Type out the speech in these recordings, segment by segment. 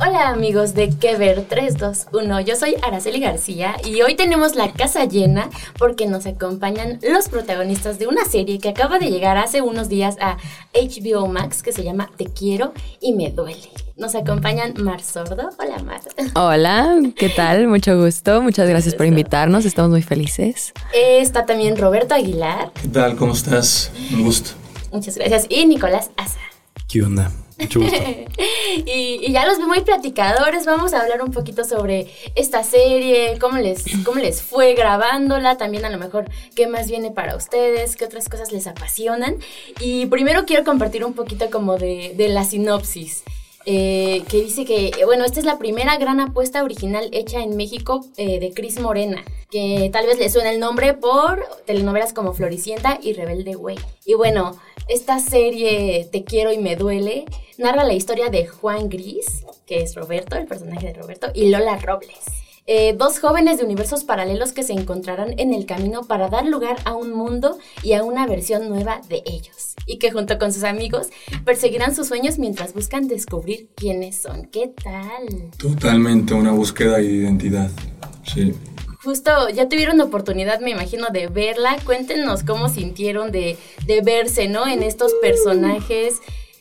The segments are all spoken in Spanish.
Hola amigos de Que Ver 321, yo soy Araceli García y hoy tenemos la casa llena porque nos acompañan los protagonistas de una serie que acaba de llegar hace unos días a HBO Max que se llama Te quiero y me duele. Nos acompañan Mar Sordo. Hola Mar. Hola, ¿qué tal? Mucho gusto. Muchas gracias por invitarnos. Estamos muy felices. Está también Roberto Aguilar. ¿Qué tal? ¿Cómo estás? Un gusto. Muchas gracias. Y Nicolás Asa. ¿Qué onda? Y, ya los vi muy platicadores. Vamos a hablar un poquito sobre esta serie, cómo les, cómo les fue grabándola, también a lo mejor qué más viene para ustedes, qué otras cosas les apasionan. Y primero quiero compartir un poquito como de la sinopsis. Eh, que dice que, bueno, esta es la primera gran apuesta original hecha en México eh, de Cris Morena, que tal vez le suena el nombre por telenovelas como Floricienta y Rebelde Way. Y bueno, esta serie Te quiero y me duele narra la historia de Juan Gris, que es Roberto, el personaje de Roberto, y Lola Robles. Eh, dos jóvenes de universos paralelos que se encontrarán en el camino para dar lugar a un mundo y a una versión nueva de ellos, y que junto con sus amigos perseguirán sus sueños mientras buscan descubrir quiénes son. ¿Qué tal? Totalmente una búsqueda de identidad, sí. Justo, ya tuvieron oportunidad, me imagino, de verla. Cuéntenos cómo sintieron de, de verse, ¿no? En estos personajes,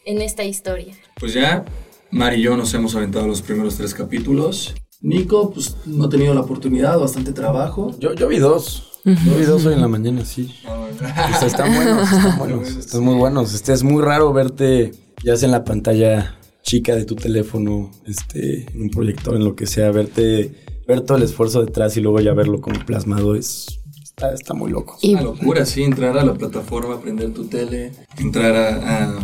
en esta historia. Pues ya, Mar y yo nos hemos aventado los primeros tres capítulos. Nico, pues no ha tenido la oportunidad, bastante trabajo. Yo, yo vi dos. Yo vi dos hoy en la mañana, sí. O sea, están buenos, están buenos, están muy buenos. Este, es muy raro verte ya sea en la pantalla chica de tu teléfono, este, en un proyector, en lo que sea, verte, ver todo el esfuerzo detrás y luego ya verlo como plasmado es, está, está muy loco. Es una locura, sí, entrar a la plataforma, prender tu tele, entrar a,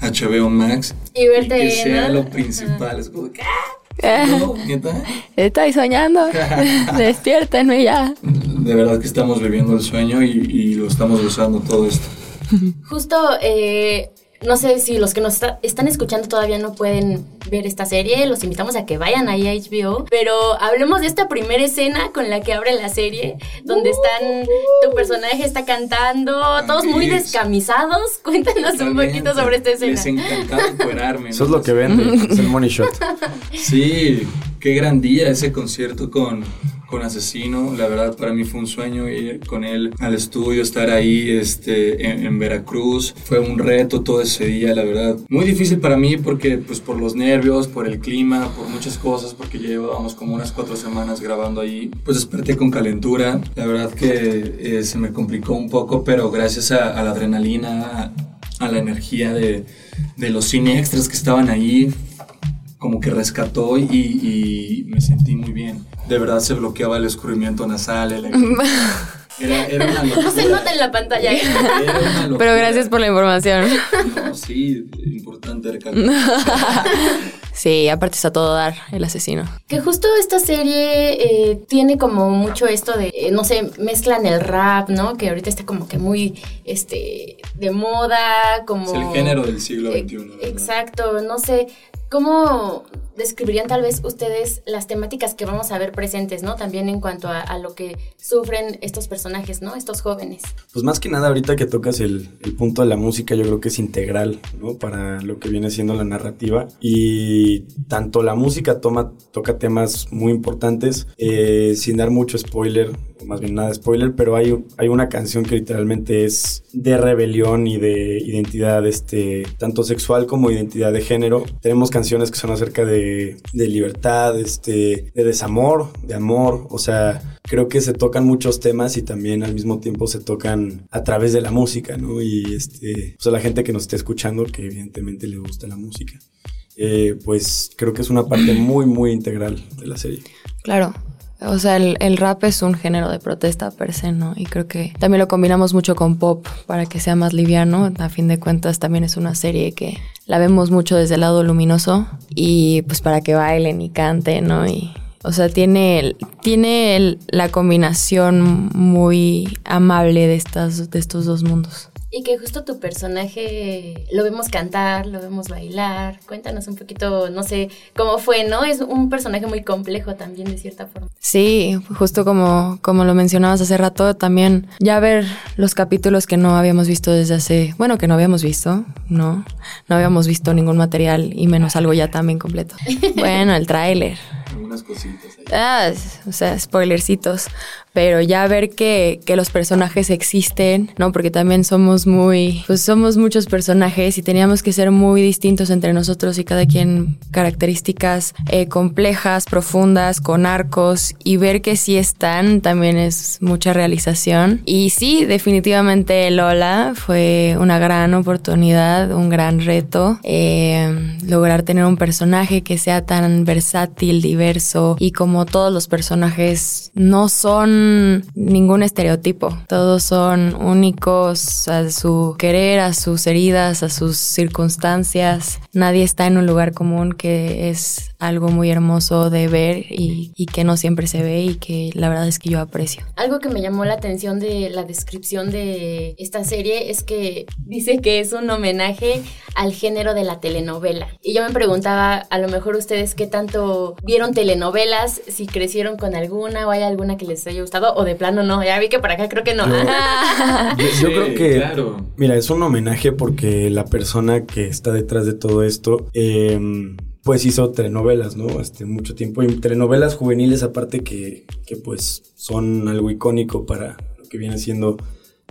a HBO Max Y verte, que sea ¿no? lo principal. Es como, ¿qué? Eh, No, ¿neta? estoy soñando. Despiértenme ya. De verdad que estamos viviendo el sueño y, y lo estamos gozando todo esto. Justo, eh, no sé si los que nos está- están escuchando todavía no pueden ver esta serie, los invitamos a que vayan ahí a HBO, pero hablemos de esta primera escena con la que abre la serie, donde están, tu personaje está cantando, todos muy descamisados. Cuéntanos un poquito sobre esta escena. Les encantaba encuerarme. Eso ¿no? es lo que vende, es el money shot. Sí, qué gran día ese concierto con, con Asesino. La verdad, para mí fue un sueño ir con él al estudio, estar ahí este, en, Veracruz. Fue un reto todo ese día, la verdad. Muy difícil para mí porque, pues, por los nervios, por el clima, por muchas cosas, porque llevábamos como unas cuatro semanas grabando ahí. Pues desperté con calentura. La verdad que eh, se me complicó un poco, pero gracias a, la adrenalina, a, la energía de, de los cine extras que estaban ahí, como que rescató y, y me sentí muy bien. De verdad se bloqueaba el escurrimiento nasal. el- Era, era una locura. No se nota en la pantalla. Era una locura. Pero gracias por la información. No, sí, importante recalcar. Sí, aparte está todo dar el asesino. Que justo esta serie eh, tiene como mucho esto de, eh, no sé, mezclan el rap, ¿no? Que ahorita está como que muy, este, de moda, como... Es el género del siglo Eh, XXI. ¿verdad? Exacto, no sé, ¿cómo describirían tal vez ustedes las temáticas que vamos a ver presentes, ¿no? También en cuanto a, lo que sufren estos personajes, ¿no? Estos jóvenes. Pues más que nada ahorita que tocas el, punto de la música, yo creo que es integral, ¿no? Para lo que viene siendo la narrativa. Y tanto la música toma, toca temas muy importantes, eh, sin dar mucho spoiler, o más bien nada spoiler, pero hay, hay una canción que literalmente es de rebelión y de identidad, este, tanto sexual como identidad de género. Tenemos canciones que son acerca de, de libertad, este, de desamor, de amor, o sea, creo que se tocan muchos temas y también al mismo tiempo se tocan a través de la música, ¿no? Y este, pues a la gente que nos esté escuchando, que evidentemente le gusta la música. Eh, pues creo que es una parte muy, muy integral de la serie. Claro, o sea, el, rap es un género de protesta per se, ¿no? Y creo que también lo combinamos mucho con pop para que sea más liviano. A fin de cuentas, también es una serie que la vemos mucho desde el lado luminoso y pues para que bailen y canten, ¿no? Y, o sea, tiene, tiene la combinación muy amable de, estas, de estos dos mundos. Y que justo tu personaje lo vemos cantar, lo vemos bailar. Cuéntanos un poquito, no sé, cómo fue, ¿no? Es un personaje muy complejo también, de cierta forma. Sí, justo como, como lo mencionabas hace rato, también ya ver los capítulos que no habíamos visto desde hace, bueno, que no habíamos visto, ¿no? No habíamos visto ningún material y menos algo ya también completo. bueno, el tráiler. Algunas cositas. Ah, o sea, spoilercitos. Pero ya ver que, que, los personajes existen, ¿no? Porque también somos muy, pues somos muchos personajes y teníamos que ser muy distintos entre nosotros y cada quien características eh, complejas, profundas, con arcos y ver que sí están también es mucha realización. Y sí, definitivamente Lola fue una gran oportunidad, un gran reto, eh, lograr tener un personaje que sea tan versátil, diverso y como todos los personajes no son ningún estereotipo, todos son únicos a su querer, a sus heridas, a sus circunstancias. Nadie está en un lugar común que es algo muy hermoso de ver y, que no siempre se ve y que la verdad es que yo aprecio. Algo que me llamó la atención de la descripción de esta serie es que dice que es un homenaje al género de la telenovela. Y yo me preguntaba, a lo mejor ustedes qué tanto vieron telenovelas, si crecieron con alguna o hay alguna que les haya gustado o de plano no. Ya vi que por acá creo que no. Yo, creo que, mira, es un homenaje porque la persona que está detrás de todo esto... Eh, pues hizo telenovelas, ¿no? Este, mucho tiempo. Y telenovelas juveniles, aparte que, que pues son algo icónico para lo que viene siendo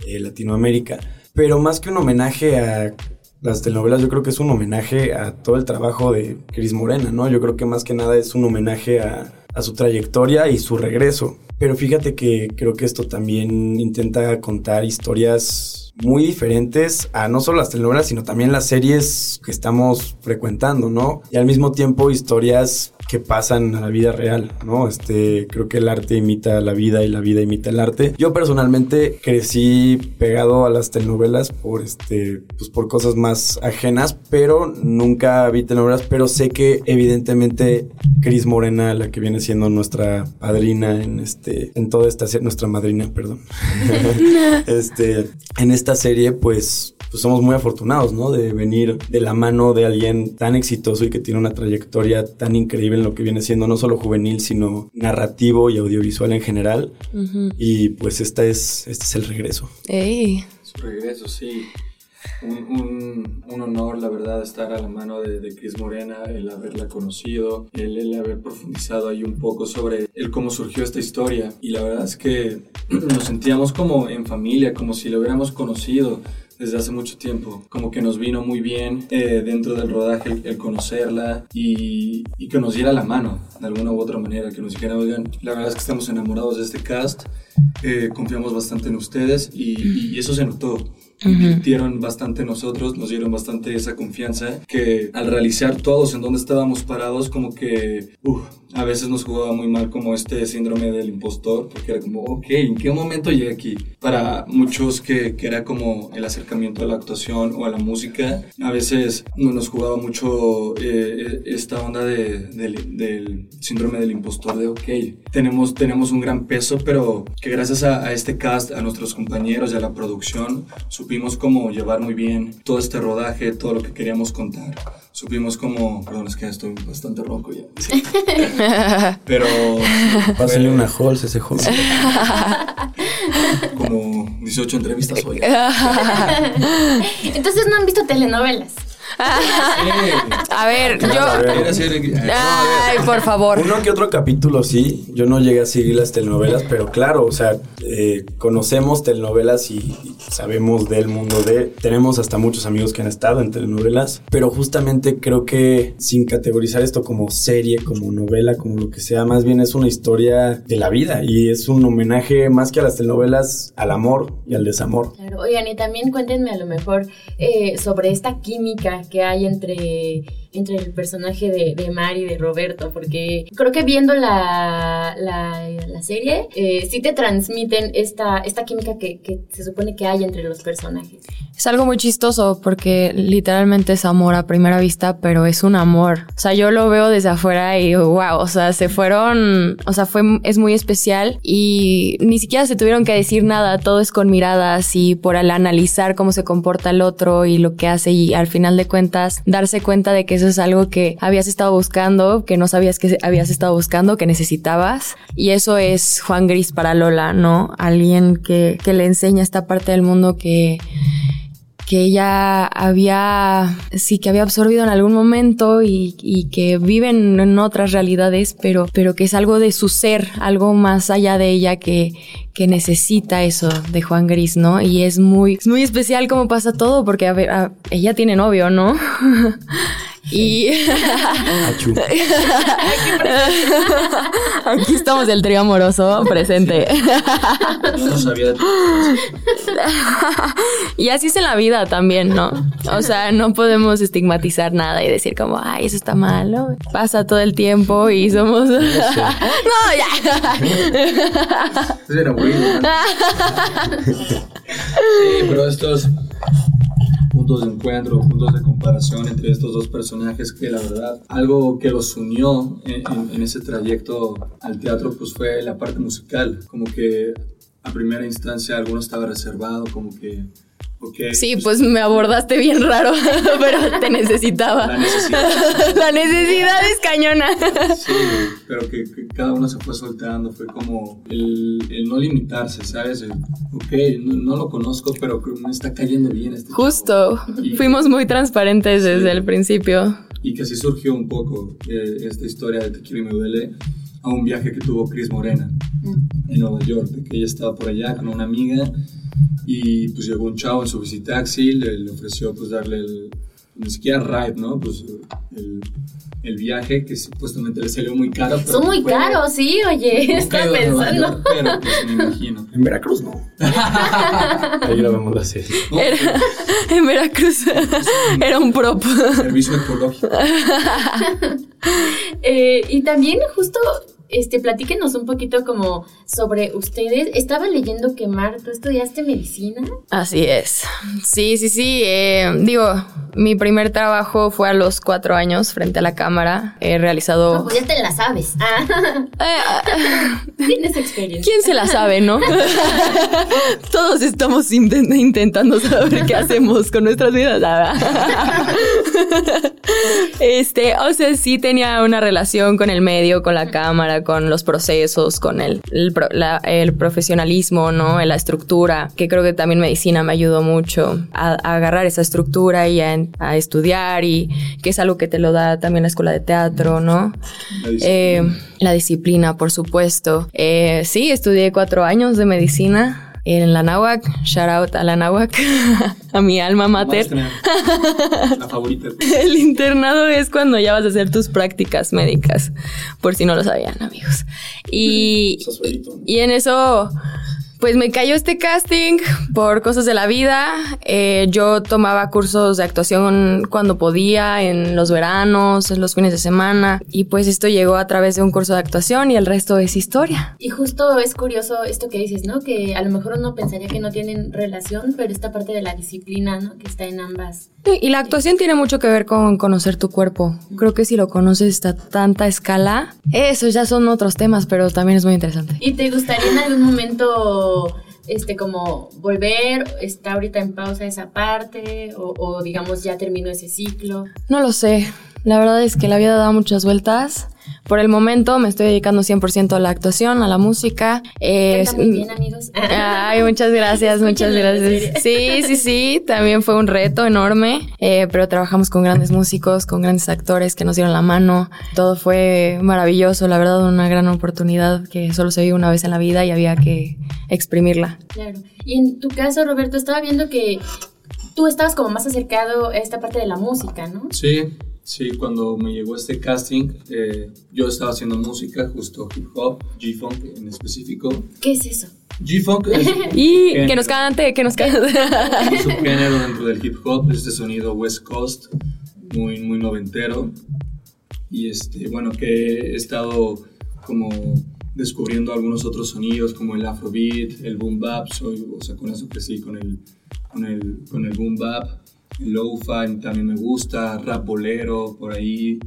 eh, Latinoamérica. Pero más que un homenaje a las telenovelas, yo creo que es un homenaje a todo el trabajo de Cris Morena, ¿no? Yo creo que más que nada es un homenaje a, a su trayectoria y su regreso. Pero fíjate que creo que esto también intenta contar historias muy diferentes a no solo las telenovelas, sino también las series que estamos frecuentando, ¿no? Y al mismo tiempo historias que pasan a la vida real, ¿no? Este, creo que el arte imita la vida y la vida imita el arte. Yo personalmente crecí pegado a las telenovelas por este, pues por cosas más ajenas, pero nunca vi telenovelas, pero sé que evidentemente Cris Morena, la que viene siendo nuestra padrina en este, en toda esta serie, nuestra madrina, perdón. este, en esta serie, pues pues somos muy afortunados, ¿no? De venir de la mano de alguien tan exitoso y que tiene una trayectoria tan increíble en lo que viene siendo no solo juvenil, sino narrativo y audiovisual en general. Y pues esta es, este es el regreso. ¡Ey! Su regreso, sí. Un, un, honor, la verdad, estar a la mano de, de Cris Morena, el haberla conocido, el, haber profundizado ahí un poco sobre el cómo surgió esta historia. Y la verdad es que nos sentíamos como en familia, como si lo hubiéramos conocido desde hace mucho tiempo. Como que nos vino muy bien eh, dentro del rodaje el, conocerla y, y, que nos diera la mano de alguna u otra manera, que nos dijera, oigan, la verdad es que estamos enamorados de este cast, eh, confiamos bastante en ustedes y, y eso se notó invirtieron bastante nosotros, nos dieron bastante esa confianza que al realizar todos en donde estábamos parados, como que a veces nos jugaba muy mal como este síndrome del impostor, porque era como, ok, ¿en qué momento llegué aquí? Para muchos que, que era como el acercamiento a la actuación o a la música, a veces no nos jugaba mucho eh, esta onda de, del síndrome del impostor de, ok, tenemos, tenemos un gran peso, pero que gracias a, a este cast, a nuestros compañeros y a la producción, supimos cómo llevar muy bien todo este rodaje, todo lo que queríamos contar. Supimos cómo, perdón, es que estoy bastante ronco ya. Pero... Pásale una Halls ese Halls. Como 18 entrevistas hoy. Entonces no han visto telenovelas. a ver, yo. Ay, por favor. Uno que otro capítulo sí. Yo no llegué a seguir las telenovelas, pero claro, o sea, eh, conocemos telenovelas y, sabemos del mundo de. Tenemos hasta muchos amigos que han estado en telenovelas, pero justamente creo que sin categorizar esto como serie, como novela, como lo que sea, más bien es una historia de la vida y es un homenaje más que a las telenovelas al amor y al desamor. Claro, oigan, y también cuéntenme a lo mejor eh, sobre esta química que hay entre entre el personaje de, de Mari y de Roberto, porque creo que viendo la, la, serie, eh, sí te transmiten esta, esta química que, que, se supone que hay entre los personajes. Es algo muy chistoso porque literalmente es amor a primera vista, pero es un amor. O sea, yo lo veo desde afuera y wow, o sea, se fueron, o sea, fue, es muy especial y ni siquiera se tuvieron que decir nada, todo es con miradas y por al analizar cómo se comporta el otro y lo que hace y al final de cuentas darse cuenta de que eso es algo que habías estado buscando, que no sabías que habías estado buscando, que necesitabas. Y eso es Juan Gris para Lola, ¿no? Alguien que, que le enseña esta parte del mundo que que ella había, sí, que había absorbido en algún momento y, que viven en otras realidades, pero, pero que es algo de su ser, algo más allá de ella que, que necesita eso de Juan Gris, ¿no? Y es muy, es muy especial cómo pasa todo, porque a ver, ella tiene novio, ¿no? Y aquí estamos del trío amoroso presente. No sabía. y así es en la vida también, ¿no? O sea, no podemos estigmatizar nada y decir como, ay, eso está mal, ¿no? Pasa todo el tiempo y somos. no, ya. Eso era bueno. sí, pero estos puntos de encuentro, puntos de comparación entre estos dos personajes que la verdad, algo que los unió en, ese trayecto al teatro pues fue la parte musical, como que a primera instancia alguno estaba reservado, como que sí, pues, me abordaste bien raro, pero te necesitaba. La necesidad. la necesidad es cañona. Sí, pero que, cada uno se fue soltando, fue como el, no limitarse, ¿sabes? ok, no, lo conozco, pero me está cayendo bien este Justo, fuimos muy transparentes desde el principio. Y que así surgió un poco eh, esta historia de Te quiero y me duele a un viaje que tuvo Chris Morena mm. en Nueva York, de que ella estaba por allá con una amiga y pues llegó un chavo en su visitaxi, le, le ofreció pues darle el, ni siquiera ride, ¿no? Pues el, el, viaje que supuestamente le salió muy caro. Son muy caros, sí, oye, está pensando. pero pues me imagino. En Veracruz no. Ahí grabamos la serie. en Veracruz era un prop. Servicio ecológico. eh, y también justo este, platíquenos un poquito como sobre ustedes. Estaba leyendo que Mar, ¿tú estudiaste medicina? Así es. Sí, sí, sí. Eh, digo, mi primer trabajo fue a los cuatro años frente a la cámara. He realizado... No, pues ya te la sabes. Ah. Eh, Tienes experiencia. ¿Quién se la sabe, no? Todos estamos intentando saber qué hacemos con nuestras vidas. este, o sea, sí tenía una relación con el medio, con la cámara, con los procesos, con el, el, profesionalismo, ¿no? La estructura, que creo que también medicina me ayudó mucho a, agarrar esa estructura y a, estudiar y que es algo que te lo da también la escuela de teatro, ¿no? La disciplina, eh, por supuesto. Eh, sí, estudié cuatro años de medicina en la Nahuac, shout out a la Nahuac, a mi alma mater. La favorita. El internado es cuando ya vas a hacer tus prácticas médicas, por si no lo sabían, amigos. Y, y en eso pues me cayó este casting por cosas de la vida. Eh, yo tomaba cursos de actuación cuando podía, en los veranos, en los fines de semana. Y pues esto llegó a través de un curso de actuación y el resto es historia. Y justo es curioso esto que dices, ¿no? Que a lo mejor uno pensaría que no tienen relación, pero esta parte de la disciplina, ¿no? Que está en ambas. y la actuación tiene mucho que ver con conocer tu cuerpo. Creo que si lo conoces a tanta escala, esos ya son otros temas, pero también es muy interesante. ¿Y te gustaría en algún momento este como volver, está ahorita en pausa esa parte o, digamos ya terminó ese ciclo? No lo sé. La verdad es que la vida da muchas vueltas. Por el momento me estoy dedicando 100% a la actuación, a la música. Eh, muy bien, amigos. Ay, muchas gracias, muchas gracias. Sí, sí, sí, también fue un reto enorme, eh, pero trabajamos con grandes músicos, con grandes actores que nos dieron la mano. Todo fue maravilloso, la verdad, una gran oportunidad que solo se vive una vez en la vida y había que exprimirla. Claro. Y en tu caso, Roberto, estaba viendo que tú estabas como más acercado a esta parte de la música, ¿no? Sí, Sí, cuando me llegó este casting, eh, yo estaba haciendo música, justo hip hop, G-Funk en específico. ¿Qué es eso? G-Funk es... y que nos cante, que nos cante. Es un género dentro del hip hop, este sonido West Coast, muy, muy noventero. Y este, bueno, que he estado como descubriendo algunos otros sonidos como el afrobeat, el boom bap, soy, o sea, con eso que sí, con el, con el, con el boom bap lo-fi también me gusta, rap bolero, por ahí.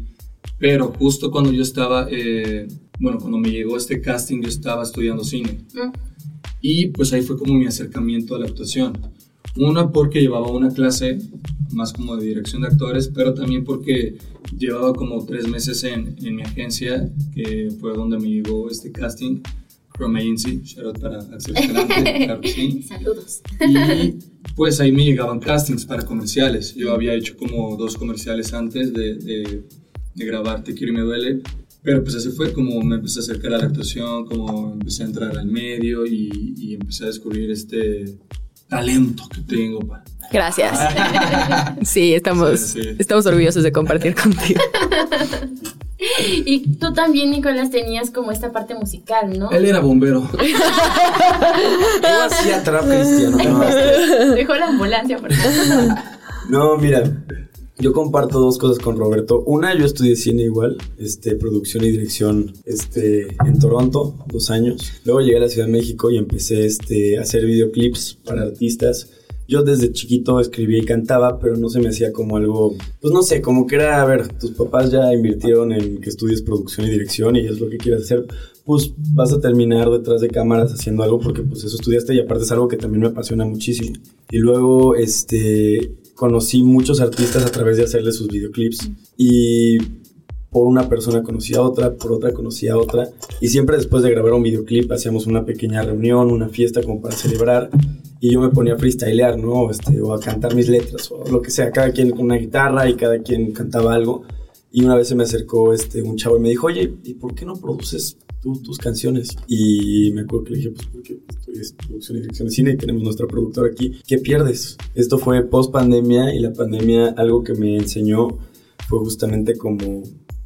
Pero justo cuando yo estaba, eh, bueno, cuando me llegó este casting, yo estaba estudiando cine. Mm. Y pues ahí fue como mi acercamiento a la actuación. Una porque llevaba una clase más como de dirección de actores, pero también porque llevaba como tres meses en, en mi agencia, que fue donde me llegó este casting, Chrome Agency, shout out para Axel. Saludos. Y pues ahí me llegaban castings para comerciales. Yo había hecho como dos comerciales antes de, de, grabar Te quiero y me duele. Pero pues así fue como me empecé a acercar a la actuación, como empecé a entrar al medio y, y empecé a descubrir este talento que tengo. Gracias. sí, estamos, estamos orgullosos de compartir contigo. Y tú también, Nicolás, tenías como esta parte musical, ¿no? Él era bombero. Yo hacía trap cristiano. Dejó la ambulancia, por No, mira, yo comparto dos cosas con Roberto. Una, yo estudié cine igual, este, producción y dirección este, en Toronto, dos años. Luego llegué a la Ciudad de México y empecé este, a hacer videoclips para artistas yo desde chiquito escribía y cantaba, pero no se me hacía como algo, pues no sé, como que era, a ver, tus papás ya invirtieron en que estudies producción y dirección y es lo que quieres hacer, pues vas a terminar detrás de cámaras haciendo algo porque pues eso estudiaste y aparte es algo que también me apasiona muchísimo. Y luego, este, conocí muchos artistas a través de hacerles sus videoclips y por una persona conocía a otra, por otra conocía a otra. Y siempre después de grabar un videoclip hacíamos una pequeña reunión, una fiesta como para celebrar. Y yo me ponía a freestylear, ¿no? Este, o a cantar mis letras, o lo que sea. Cada quien con una guitarra y cada quien cantaba algo. Y una vez se me acercó este, un chavo y me dijo, oye, ¿y por qué no produces tú tus canciones? Y me acuerdo que le dije, pues porque estoy producción y dirección de cine y tenemos nuestra productora aquí. ¿Qué pierdes? Esto fue post pandemia y la pandemia algo que me enseñó fue justamente como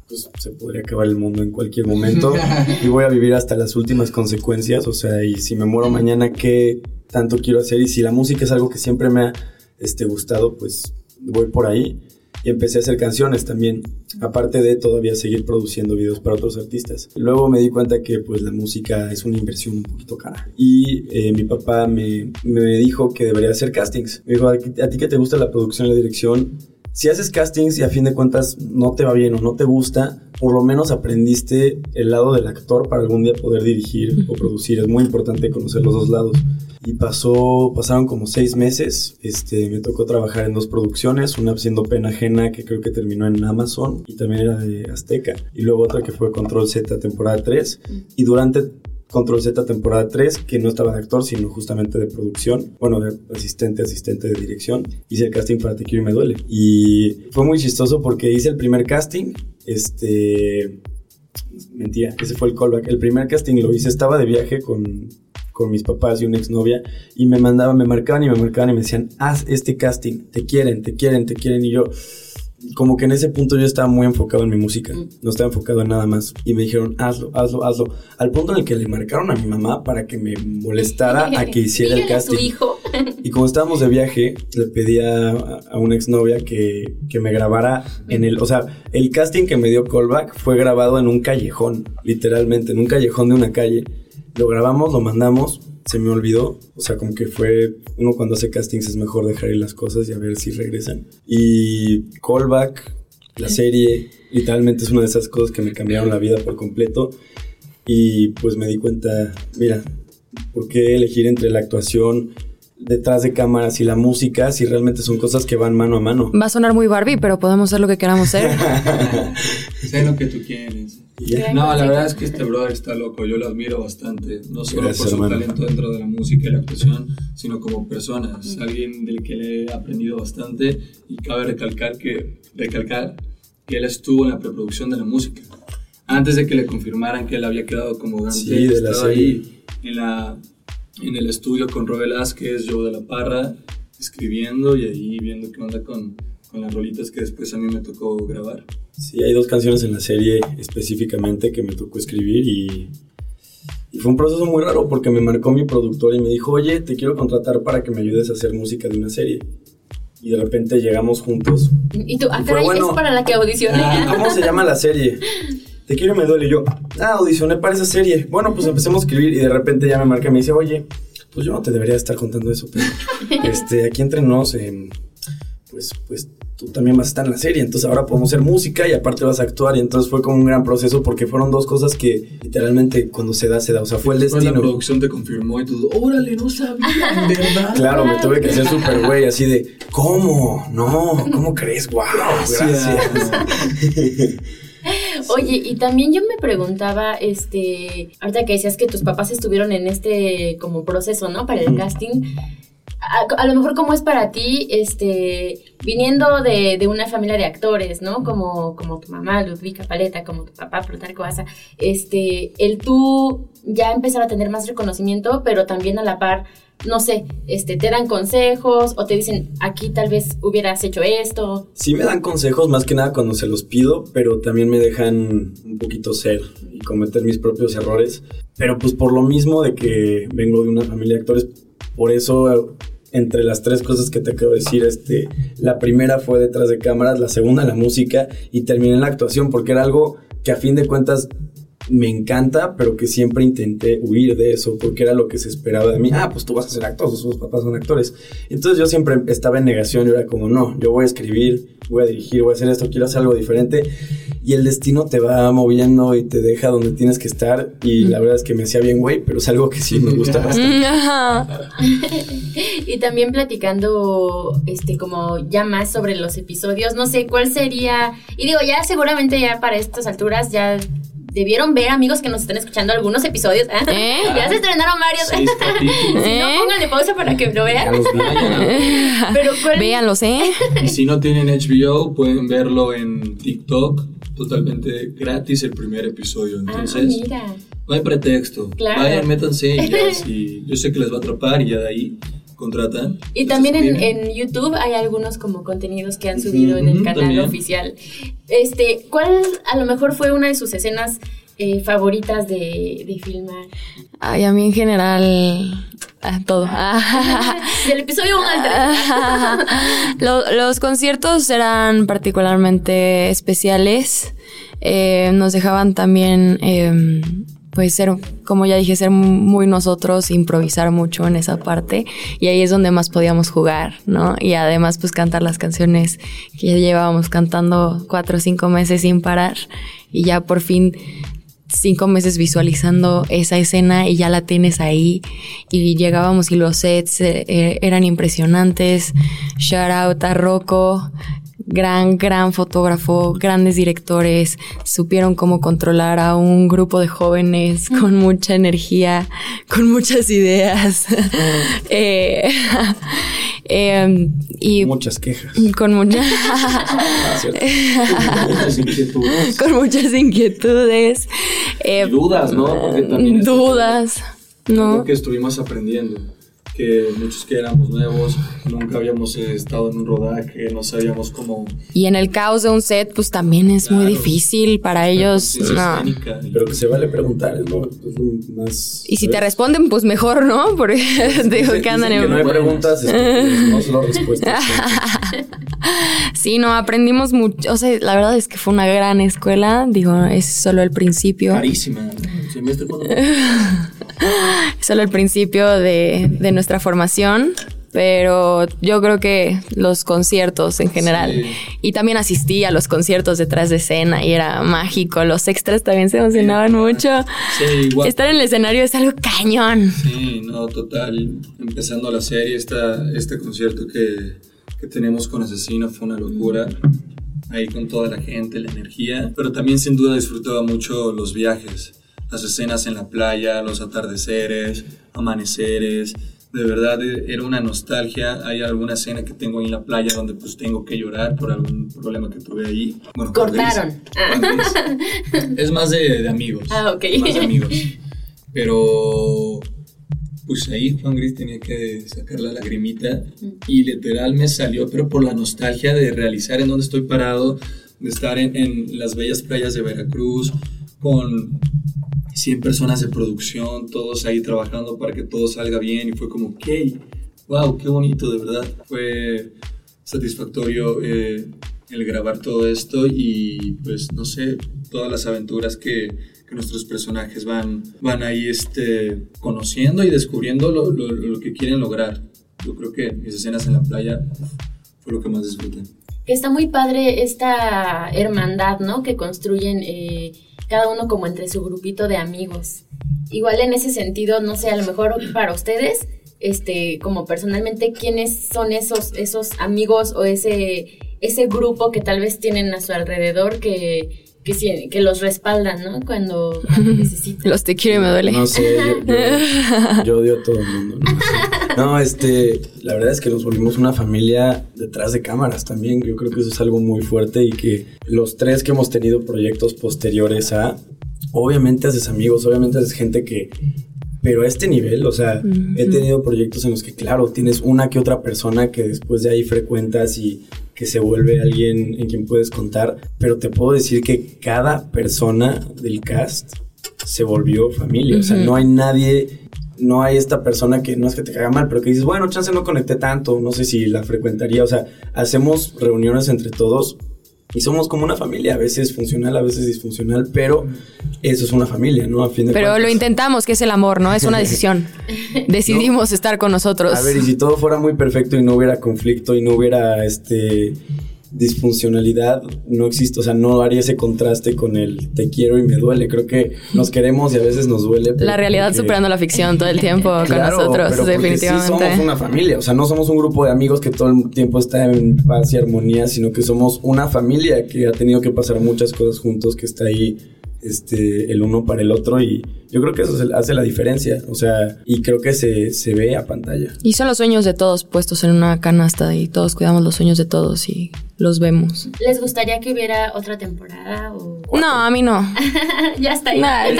pues se podría acabar el mundo en cualquier momento y voy a vivir hasta las últimas consecuencias, o sea, y si me muero mañana, ¿qué tanto quiero hacer? Y si la música es algo que siempre me ha este, gustado, pues voy por ahí. Y empecé a hacer canciones también, aparte de todavía seguir produciendo videos para otros artistas. Luego me di cuenta que pues la música es una inversión un poquito cara. Y eh, mi papá me, me dijo que debería hacer castings. Me dijo, a ti que te gusta la producción y la dirección, si haces castings y a fin de cuentas no te va bien o no te gusta, por lo menos aprendiste el lado del actor para algún día poder dirigir o producir. Es muy importante conocer los dos lados. Y pasó, pasaron como seis meses. Este, me tocó trabajar en dos producciones, una siendo Pena Ajena, que creo que terminó en Amazon, y también era de Azteca. Y luego otra que fue Control Z, temporada 3. Y durante Control Z temporada 3, que no estaba de actor, sino justamente de producción, bueno, de asistente, asistente de dirección. Hice el casting para Te Quiero y Me Duele. Y fue muy chistoso porque hice el primer casting, este... Mentira, ese fue el callback. El primer casting lo hice, estaba de viaje con, con mis papás y una exnovia y me mandaban, me marcaban y me marcaban y me decían, haz este casting, te quieren, te quieren, te quieren. Y yo, como que en ese punto yo estaba muy enfocado en mi música, mm. no estaba enfocado en nada más. Y me dijeron, hazlo, hazlo, hazlo. Al punto en el que le marcaron a mi mamá para que me molestara a que hiciera el casting. hijo. y como estábamos de viaje, le pedí a, a una exnovia que, que me grabara en el... O sea, el casting que me dio callback fue grabado en un callejón, literalmente, en un callejón de una calle. Lo grabamos, lo mandamos se me olvidó. O sea, como que fue, uno cuando hace castings es mejor dejar ir las cosas y a ver si regresan. Y Callback, la serie, literalmente es una de esas cosas que me cambiaron la vida por completo. Y pues me di cuenta, mira, ¿por qué elegir entre la actuación detrás de cámaras y la música si realmente son cosas que van mano a mano. Va a sonar muy Barbie, pero podemos ser lo que queramos ser. sé lo que tú quieres. No, la verdad es que este brother está loco, yo lo admiro bastante, no solo por su talento dentro de la música y la actuación, sino como persona, es alguien del que le he aprendido bastante y cabe recalcar que, recalcar que él estuvo en la preproducción de la música. Antes de que le confirmaran que él había quedado como Dante, sí, de la serie. ahí en, la, en el estudio con Rob Velázquez, Joe de la Parra, escribiendo y ahí viendo qué onda con, con las rolitas que después a mí me tocó grabar. Sí, hay dos canciones en la serie específicamente que me tocó escribir y, y, fue un proceso muy raro porque me marcó mi productor y me dijo, oye, te quiero contratar para que me ayudes a hacer música de una serie. Y de repente llegamos juntos. Y tú, ah, es para la que audicioné. Ah, ¿Cómo se llama la serie? Te quiero y me duele. Y yo, ah, audicioné para esa serie. Bueno, pues empecemos a escribir y de repente ya me marca y me dice, oye, pues yo no te debería estar contando eso, pero este, aquí entre nos, pues, pues tú también vas a estar en la serie, entonces ahora podemos hacer música y aparte vas a actuar y entonces fue como un gran proceso porque fueron dos cosas que literalmente cuando se da, se da, o sea, fue el destino. la producción te confirmó y tú, órale, no sabía, ¿verdad? Claro, me tuve que hacer súper güey, así de, ¿cómo? No, ¿cómo crees? Wow, gracias. Oye, y también yo me preguntaba, este, ahorita que decías que tus papás estuvieron en este como proceso, ¿no? Para el casting a, lo mejor cómo es para ti, este, viniendo de, una familia de actores, ¿no? Como, como tu mamá, Ludwika Paleta, como tu papá, Plutarco Asa, este, el tú ya empezar a tener más reconocimiento, pero también a la par, no sé, este, te dan consejos o te dicen, aquí tal vez hubieras hecho esto. Sí me dan consejos, más que nada cuando se los pido, pero también me dejan un poquito ser y cometer mis propios errores. Pero pues por lo mismo de que vengo de una familia de actores, por eso entre las tres cosas que te quiero decir, este, la primera fue detrás de cámaras, la segunda la música y terminé en la actuación porque era algo que a fin de cuentas me encanta, pero que siempre intenté huir de eso porque era lo que se esperaba de mí. Ah, pues tú vas a ser actor, sus papás son actores. Entonces yo siempre estaba en negación y era como, no, yo voy a escribir, voy a dirigir, voy a hacer esto, quiero hacer algo diferente. Y el destino te va moviendo y te deja donde tienes que estar. Y la verdad es que me hacía bien, güey, pero es algo que sí me gusta bastante. y también platicando, este, como ya más sobre los episodios, no sé cuál sería. Y digo, ya seguramente ya para estas alturas ya debieron ver, amigos que nos están escuchando algunos episodios. ¿eh? ¿Eh? Ya se estrenaron varios. si no, ¿Eh? pónganle pausa para que lo vean. Pero Véanlos, ¿eh? Y si no tienen HBO, pueden verlo en TikTok totalmente gratis el primer episodio. Ah, Entonces, no hay pretexto. Vayan, métanse y yo sé que les va a atrapar y ya de ahí contratan. Y también en, YouTube hay algunos como contenidos que han subido en el canal oficial. Este, ¿cuál a lo mejor fue una de sus escenas eh, favoritas de, de, filmar? Ay, a mí en general todo. Del episodio 1 al 3. los conciertos eran particularmente especiales. Eh, nos dejaban también em, pues ser, como ya dije, ser muy nosotros, improvisar mucho en esa parte y ahí es donde más podíamos jugar, ¿no? Y además pues cantar las canciones que llevábamos cantando cuatro o cinco meses sin parar y ya por fin cinco meses visualizando esa escena y ya la tienes ahí y llegábamos y los sets eh, eran impresionantes. Shout out a Rocco, gran, gran fotógrafo, grandes directores, supieron cómo controlar a un grupo de jóvenes con mucha energía, con muchas ideas. eh, eh, y muchas quejas. Con, muchas inquietudes. Con muchas inquietudes. Eh, dudas, ¿no? Porque también dudas. ¿no? Que estuvimos aprendiendo que muchos que éramos nuevos, nunca habíamos estado en un rodaje, no sabíamos cómo... Y en el caos de un set, pues también es muy difícil para ellos. No. Pero que se vale preguntar, ¿no? más, y si te responden, pues mejor, ¿no? Porque digo que andan en... Que no hay preguntas, no solo respuestas. sí, no, aprendimos mucho. O sea, la verdad es que fue una gran escuela. Digo, es solo el principio. Carísima. Semestre Solo el principio de, de nuestra formación. pero yo creo que los conciertos en general. Y también asistí a los conciertos detrás de escena y era mágico. Los extras también se emocionaban mucho. Sí, igual. Estar en el escenario es algo cañón. Sí, no, total. Empezando la serie, esta, este concierto que, que tenemos con Asesino fue una locura ahí con toda la gente, la energía, pero también sin duda disfrutaba mucho los viajes, las escenas en la playa, los atardeceres, amaneceres, de verdad eh, era una nostalgia. Hay alguna escena que tengo ahí en la playa donde pues tengo que llorar por algún problema que tuve ahí. Bueno, Cortaron. es más de, amigos. Ah, ok. Más de amigos. Pero pues ahí Juan Gris tenía que sacar la lagrimita y literal me salió, pero por la nostalgia de realizar en donde estoy parado, de estar en, en las bellas playas de Veracruz, con 100 personas de producción, todos ahí trabajando para que todo salga bien y fue como, ok, wow, qué bonito, de verdad. Fue satisfactorio eh, el grabar todo esto y pues no sé, todas las aventuras que, nuestros personajes van, van ahí este, conociendo y descubriendo lo, lo, que quieren lograr. Yo creo que mis escenas en la playa fue lo que más disfruté. Que está muy padre esta hermandad, ¿no? Que construyen eh, cada uno como entre su grupito de amigos. Igual en ese sentido, no sé, a lo mejor para ustedes, este, como personalmente, ¿quiénes son esos, esos amigos o ese, ese grupo que tal vez tienen a su alrededor que, que, los respaldan, ¿no? Cuando, necesitan. Los te quiero y me duele. No sé, yo, odio a todo el mundo. No, este, la verdad es que nos volvimos una familia detrás de cámaras también. Yo creo que eso es algo muy fuerte y que los tres que hemos tenido proyectos posteriores a, obviamente haces amigos, obviamente haces gente que pero a este nivel, o sea, he tenido proyectos en los que, claro, tienes una que otra persona que después de ahí frecuentas y que se vuelve alguien en quien puedes contar, pero te puedo decir que cada persona del cast se volvió familia, o sea, no hay nadie, no hay esta persona que no es que te caga mal, pero que dices, bueno, chance no conecté tanto, no sé si la frecuentaría, o sea, hacemos reuniones entre todos y somos como una familia, a veces funcional, a veces disfuncional, pero eso es una familia, ¿no? A fin de pero lo intentamos, que es el amor, ¿no? Es una decisión. Decidimos estar con nosotros. A ver, y si todo fuera muy perfecto y no hubiera conflicto y no hubiera este disfuncionalidad no existe, o sea, no haría ese contraste con el te quiero y me duele. Creo que nos queremos y a veces nos duele. La realidad superando la ficción todo el tiempo con nosotros, definitivamente. Sí somos una familia, o sea, no somos un grupo de amigos que todo el tiempo está en paz y armonía, sino que somos una familia que ha tenido que pasar muchas cosas juntos, que está ahí este, el uno para el otro y yo creo que eso hace la diferencia, o sea, y creo que se, se ve a pantalla. Y son los sueños de todos puestos en una canasta y todos cuidamos los sueños de todos y los vemos. ¿Les gustaría que hubiera otra temporada? O... No, a mí no. ya está ahí.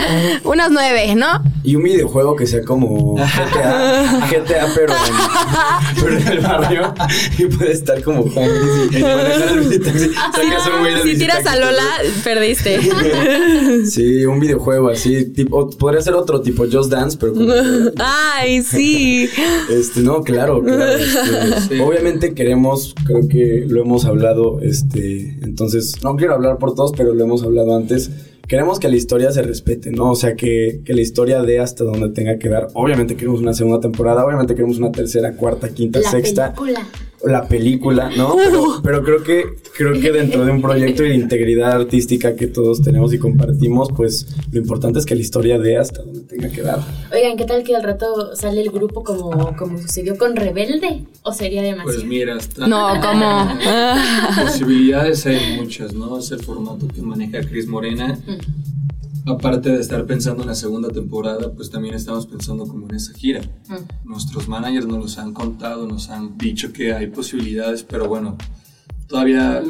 Unas nueve, ¿no? Y un videojuego que sea como GTA, GTA pero, en, pero en el barrio y puede estar como y, y manejar el taxi. Si tiras a Lola, perdiste. sí, un videojuego así, tipo, podría ser otro tipo Just Dance, pero Ay, sí. Este, no, claro, claro. Este, obviamente queremos creo que lo hemos hablado, este, entonces, no quiero hablar por todos, pero lo hemos hablado antes. Queremos que la historia se respete, ¿no? O sea, que, que la historia dé hasta donde tenga que dar. Obviamente queremos una segunda temporada, obviamente queremos una tercera, cuarta, quinta, la sexta. Película la película, ¿no? Pero, creo que creo que dentro de un proyecto de integridad artística que todos tenemos y compartimos, pues lo importante es que la historia dé hasta donde tenga que dar. Oigan, ¿qué tal que al rato sale el grupo como, como sucedió con Rebelde? ¿O sería demasiado? Pues mira, está... No, como... Posibilidades hay muchas, ¿no? Es el formato que maneja Cris Morena. Aparte de estar pensando en la segunda temporada, pues también estamos pensando como en esa gira. Mm. Nuestros managers nos los han contado, nos han dicho que hay posibilidades, pero bueno, todavía...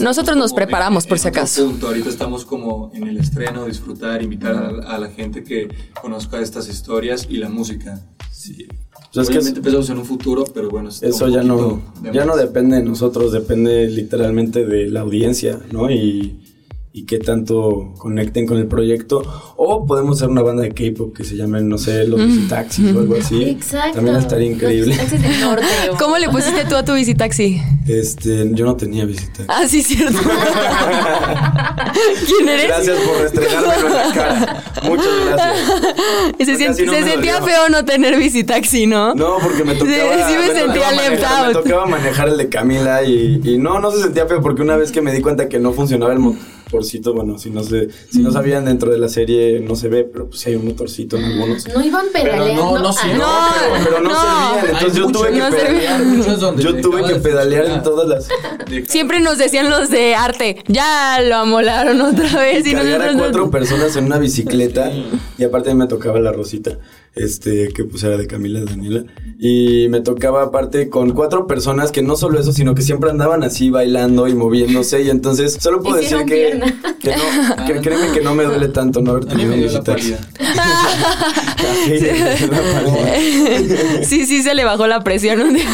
Nosotros nos preparamos por si acaso. Ahorita estamos como en el estreno, disfrutar, invitar a, la gente que conozca estas historias y la música. Sí. Pues Obviamente empezamos en un futuro, pero bueno, eso ya no, ya no depende de nosotros, depende literalmente de la audiencia, ¿no? Y y qué tanto conecten con el proyecto. O podemos hacer una banda de K-pop que se llame, no sé, los Visitaxis o algo así. Exacto. También estaría increíble. Del norte. ¿Cómo le pusiste tú a tu visitaxi? Este, yo no tenía Visitaxis. Ah, sí, cierto. ¿Quién eres? Gracias por restregármelo en la cara. Muchas gracias. Se, no se sentía dolió. feo no tener visitaxi, ¿no? No, porque me tocaba. Sí, sí me sentía left manejar, Me tocaba manejar el de Camila y, y no, no se sentía feo porque una vez que me di cuenta que no funcionaba el motorcito, bueno, si no se, si no sabían dentro de la serie no se ve, pero pues sí hay un motorcito en algunos. No iban Pero pedaleando. no, no, sí, Ah, No, Pero, pero no, no. servían, entonces yo tuve que no pedalear. Yo tuve que pedalear en todas las. Siempre nos decían los de arte, ya lo amolaron otra vez. Y a nosotros cuatro no- personas en una bicicleta y aparte me tocaba la rosita, este, que pues era de Camila Daniela y me tocaba aparte con cuatro personas que no solo eso, sino que siempre andaban así bailando y moviéndose y entonces solo puedo decir que, pierna. que no, que créeme que no me duele tanto no haber tenido visitas. pálida. Sí, sí, se le bajó la presión un día.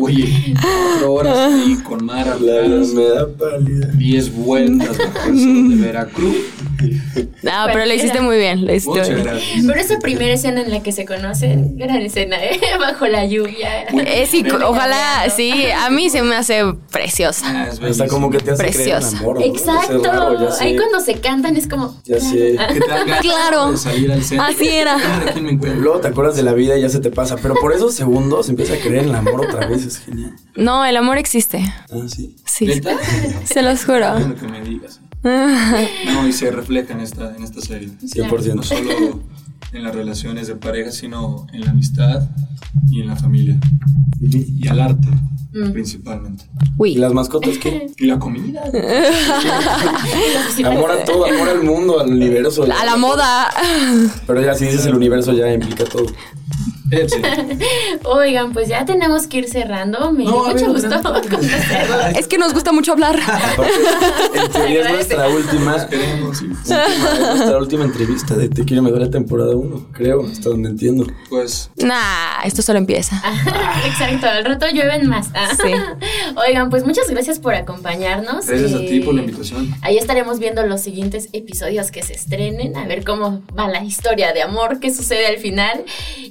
Oye, cuatro horas ahí con Mara me da pálida. 10 vueltas de Veracruz. No, pero lo hiciste muy bien. Lo hiciste Muchas muy bien. gracias. Pero esa primera escena en la que se conocen, gran escena, ¿eh? Bajo la lluvia. Eh, sí, ojalá, sí, a mí se me hace preciosa. Ah, como que te hace creer en Preciosa. amor. ¿no? Exacto. Raro. Ahí cuando se cantan es como. Ya sé. Que te Claro. salir al. Así era. Luego te acuerdas de la vida y ya se te pasa, pero por esos segundos empieza a creer en el amor otra vez, es genial. No, el amor existe. Ah, sí. Sí, se los juro. Bueno, que me digas. No, y se refleja en esta, en esta serie. 100%. No solo en las relaciones de pareja, sino en la amistad y en la familia. Y al arte, principalmente. ¿Y las mascotas qué? Y la comida. Amor a todo, amor al mundo, al universo. a la moda. Pero ya si dices el universo ya implica todo. Oigan, pues ya tenemos que ir cerrando. Me No, mucho gusto adelante. conocerlos. Es que nos gusta mucho hablar. En teoría es nuestra última, Queremos, sí. última- es nuestra última entrevista de Te quiero me duele temporada 1, creo, hasta donde entiendo. Pues Nah, esto solo empieza. Exacto, al rato llueven más. Ah. Sí. Oigan, pues muchas gracias por acompañarnos. gracias a ti por la Eh, invitación. Ahí estaremos viendo los siguientes episodios que se estrenen, a ver cómo va la historia de amor, qué sucede al final.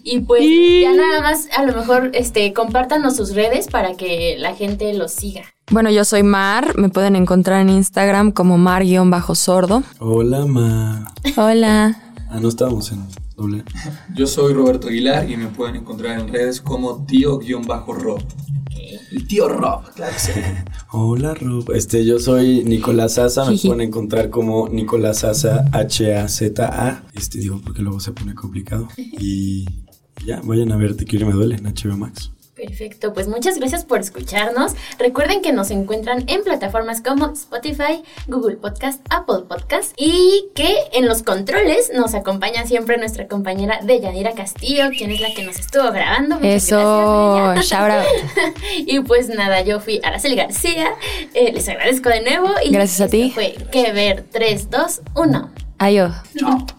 Y pues ya nada más, a lo mejor, este, compártanos sus redes para que la gente los siga. Bueno, yo soy Mar. Me pueden encontrar en Instagram como mar-sordo. Hola, ma. Hola. Ah, no estábamos en doble. Yo soy Roberto Aguilar y me pueden encontrar en redes como tío-rob. El tío Rob, claro que sí. Hola, Rob. Este, yo soy Nicolás Sasa. Me pueden encontrar como Nicolás Sasa, H-A-Z-A. Este, digo, porque luego se pone complicado. Y ya, vayan a ver Te quiero y me duele en HBO Max. Perfecto, pues muchas gracias por escucharnos. Recuerden que nos encuentran en plataformas como Spotify, Google Podcast, Apple Podcast y que en los controles nos acompaña siempre nuestra compañera Deyanira Castillo, quien es la que nos estuvo grabando. Muchas Eso, gracias, shout out. Y pues nada, yo fui Araceli García. Eh, les agradezco de nuevo. Y Gracias a ti. Fue que ver 3, 2, 1. Adiós. Chao.